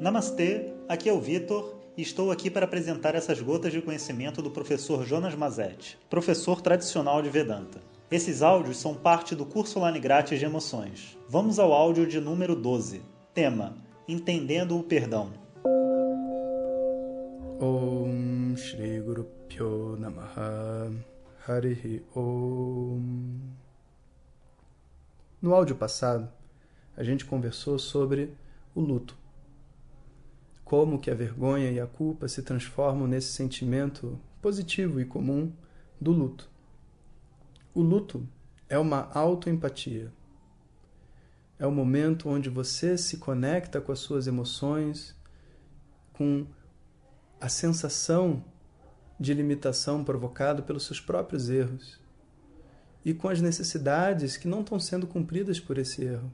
Namastê, aqui é o Vitor e estou aqui para apresentar essas gotas de conhecimento do professor Jonas Mazetti, professor tradicional de Vedanta. Esses áudios são parte do curso online grátis de emoções. Vamos ao áudio de número 12. Tema: Entendendo o perdão. Om Shri Guru Pyo Namaha Harihi Om. No áudio passado, a gente conversou sobre o luto. Como que a vergonha e a culpa se transformam nesse sentimento positivo e comum do luto. O luto é uma autoempatia. É o momento onde você se conecta com as suas emoções, com a sensação de limitação provocada pelos seus próprios erros e com as necessidades que não estão sendo cumpridas por esse erro.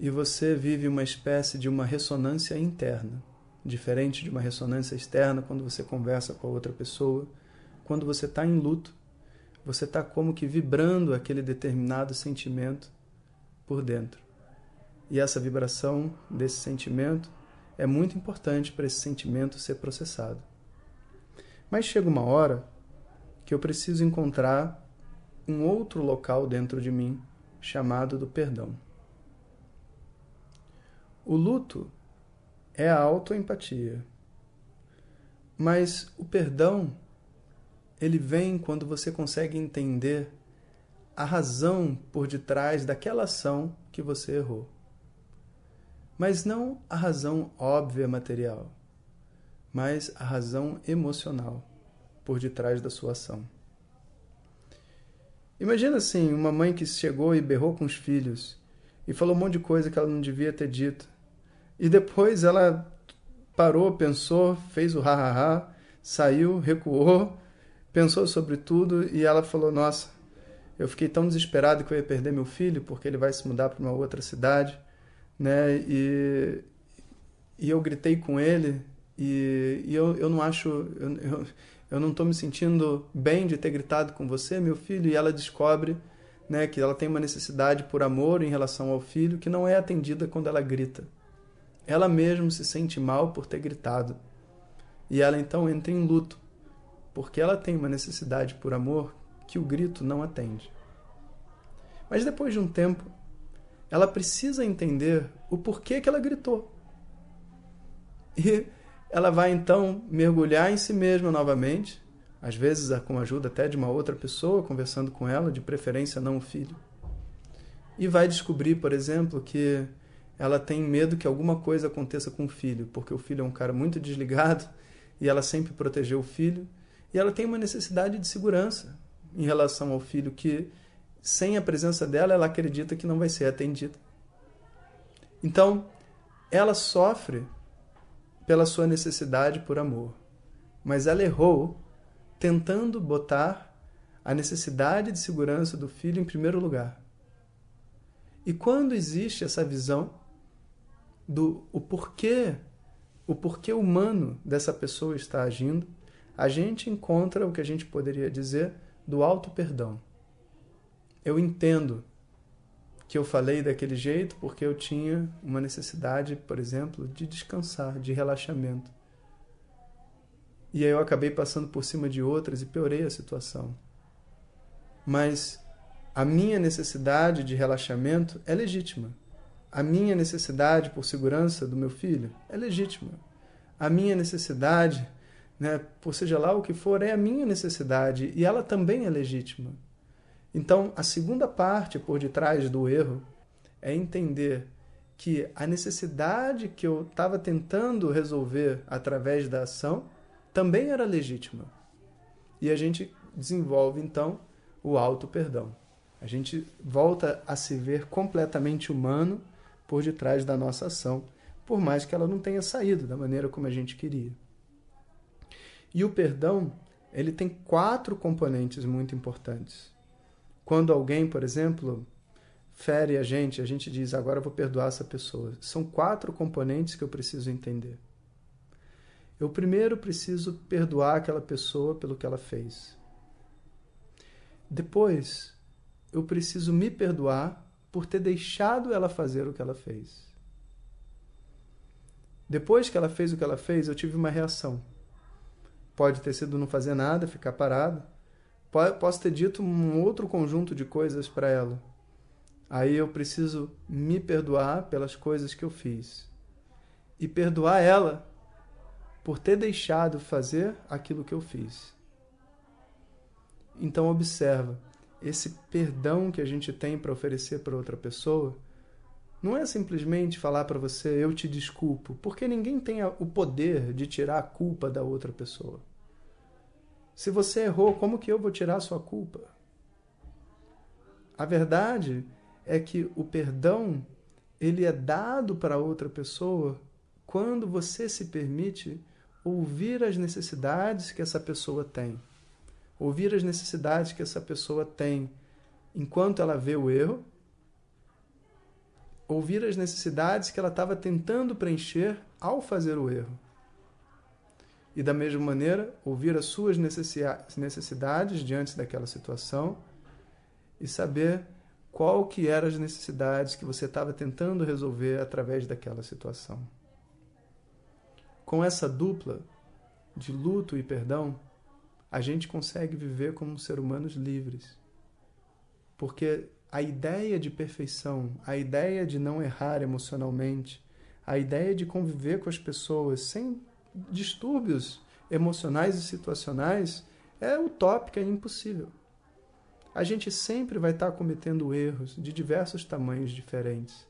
E você vive uma espécie de uma ressonância interna, diferente de uma ressonância externa quando você conversa com a outra pessoa. Quando você está em luto, você está como que vibrando aquele determinado sentimento por dentro. E essa vibração desse sentimento é muito importante para esse sentimento ser processado. Mas chega uma hora que eu preciso encontrar um outro local dentro de mim chamado do perdão. O luto é a autoempatia. Mas o perdão ele vem quando você consegue entender a razão por detrás daquela ação que você errou mas não a razão óbvia material, mas a razão emocional por detrás da sua ação. Imagina assim, uma mãe que chegou e berrou com os filhos e falou um monte de coisa que ela não devia ter dito. E depois ela parou, pensou, fez o ha-ha-ha, saiu, recuou, pensou sobre tudo e ela falou: Nossa, eu fiquei tão desesperado que eu ia perder meu filho porque ele vai se mudar para uma outra cidade né? E, e eu gritei com ele e, e eu, eu não acho, eu, eu, eu não estou me sentindo bem de ter gritado com você, meu filho, e ela descobre né, que ela tem uma necessidade por amor em relação ao filho que não é atendida quando ela grita. Ela mesma se sente mal por ter gritado. E ela então entra em luto, porque ela tem uma necessidade por amor que o grito não atende. Mas depois de um tempo, ela precisa entender o porquê que ela gritou. E ela vai então mergulhar em si mesma novamente, às vezes com a ajuda até de uma outra pessoa conversando com ela, de preferência não o filho. E vai descobrir, por exemplo, que ela tem medo que alguma coisa aconteça com o filho, porque o filho é um cara muito desligado e ela sempre protegeu o filho, e ela tem uma necessidade de segurança em relação ao filho que sem a presença dela, ela acredita que não vai ser atendida. Então, ela sofre pela sua necessidade por amor, mas ela errou tentando botar a necessidade de segurança do filho em primeiro lugar. E quando existe essa visão do o porquê, o porquê humano dessa pessoa está agindo, a gente encontra o que a gente poderia dizer do auto perdão eu entendo que eu falei daquele jeito porque eu tinha uma necessidade, por exemplo, de descansar, de relaxamento. E aí eu acabei passando por cima de outras e piorei a situação. Mas a minha necessidade de relaxamento é legítima. A minha necessidade por segurança do meu filho é legítima. A minha necessidade, né, por seja lá o que for, é a minha necessidade e ela também é legítima. Então, a segunda parte por detrás do erro é entender que a necessidade que eu estava tentando resolver através da ação também era legítima. E a gente desenvolve então o auto-perdão. A gente volta a se ver completamente humano por detrás da nossa ação, por mais que ela não tenha saído da maneira como a gente queria. E o perdão, ele tem quatro componentes muito importantes. Quando alguém, por exemplo, fere a gente, a gente diz, agora eu vou perdoar essa pessoa. São quatro componentes que eu preciso entender. Eu primeiro preciso perdoar aquela pessoa pelo que ela fez. Depois, eu preciso me perdoar por ter deixado ela fazer o que ela fez. Depois que ela fez o que ela fez, eu tive uma reação. Pode ter sido não fazer nada, ficar parado. Posso ter dito um outro conjunto de coisas para ela. Aí eu preciso me perdoar pelas coisas que eu fiz. E perdoar ela por ter deixado fazer aquilo que eu fiz. Então observa, esse perdão que a gente tem para oferecer para outra pessoa não é simplesmente falar para você eu te desculpo, porque ninguém tem o poder de tirar a culpa da outra pessoa. Se você errou, como que eu vou tirar a sua culpa? A verdade é que o perdão ele é dado para outra pessoa quando você se permite ouvir as necessidades que essa pessoa tem. Ouvir as necessidades que essa pessoa tem enquanto ela vê o erro. Ouvir as necessidades que ela estava tentando preencher ao fazer o erro. E da mesma maneira, ouvir as suas necessidades diante daquela situação e saber qual que eram as necessidades que você estava tentando resolver através daquela situação. Com essa dupla de luto e perdão, a gente consegue viver como seres humanos livres. Porque a ideia de perfeição, a ideia de não errar emocionalmente, a ideia de conviver com as pessoas sem distúrbios emocionais e situacionais é utópica e impossível. A gente sempre vai estar cometendo erros de diversos tamanhos diferentes.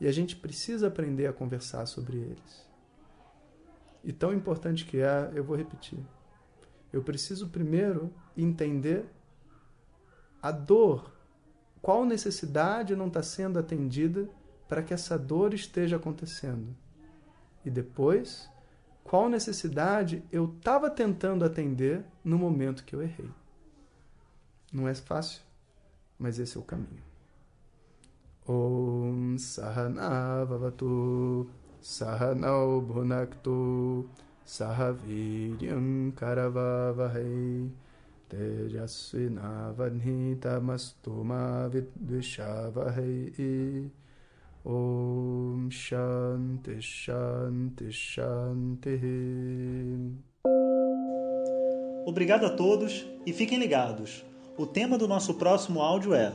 E a gente precisa aprender a conversar sobre eles. E tão importante que é, eu vou repetir. Eu preciso primeiro entender a dor, qual necessidade não está sendo atendida para que essa dor esteja acontecendo. E depois, qual necessidade eu estava tentando atender no momento que eu errei. Não é fácil, mas esse é o caminho. Om Sahana Vavatu Sahanau Bhunaktu Sahaviryam Karavavahai Tejasvinavadhitamastu ma vidvishavahai Om Shanti Shanti Shanti Obrigado a todos e fiquem ligados. O tema do nosso próximo áudio é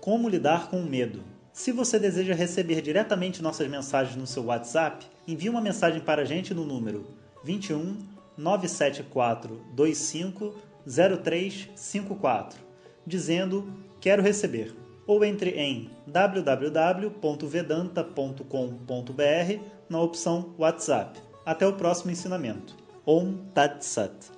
Como lidar com o medo. Se você deseja receber diretamente nossas mensagens no seu WhatsApp, envie uma mensagem para a gente no número 21 974 25 0354, dizendo Quero receber. Ou entre em www.vedanta.com.br na opção WhatsApp. Até o próximo ensinamento. Om Tat Sat.